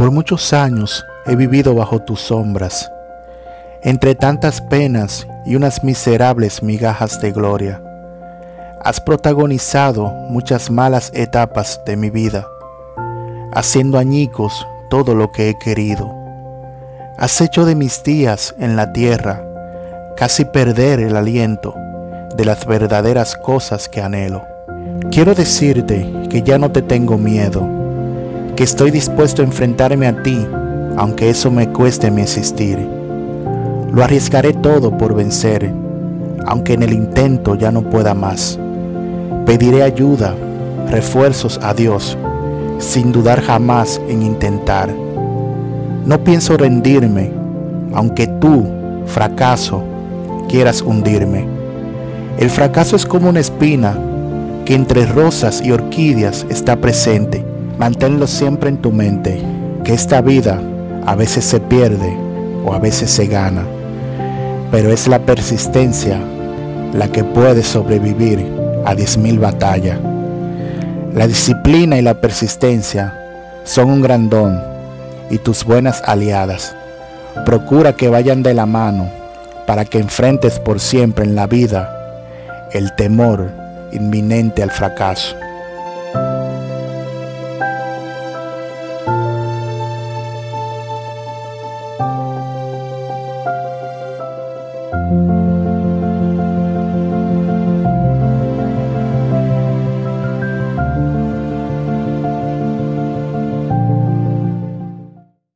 Por muchos años he vivido bajo tus sombras, entre tantas penas y unas miserables migajas de gloria. Has protagonizado muchas malas etapas de mi vida, haciendo añicos todo lo que he querido. Has hecho de mis días en la tierra casi perder el aliento de las verdaderas cosas que anhelo. Quiero decirte que ya no te tengo miedo, que estoy dispuesto a enfrentarme a ti, aunque eso me cueste mi existir. Lo arriesgaré todo por vencer, aunque en el intento ya no pueda más. Pediré ayuda, refuerzos a Dios, sin dudar jamás en intentar. No pienso rendirme, aunque tú, fracaso, quieras hundirme. El fracaso es como una espina que entre rosas y orquídeas está presente. Manténlo siempre en tu mente, que esta vida a veces se pierde o a veces se gana, pero es la persistencia la que puede sobrevivir a diez mil batallas. La disciplina y la persistencia son un gran don y tus buenas aliadas. Procura que vayan de la mano para que enfrentes por siempre en la vida el temor inminente al fracaso.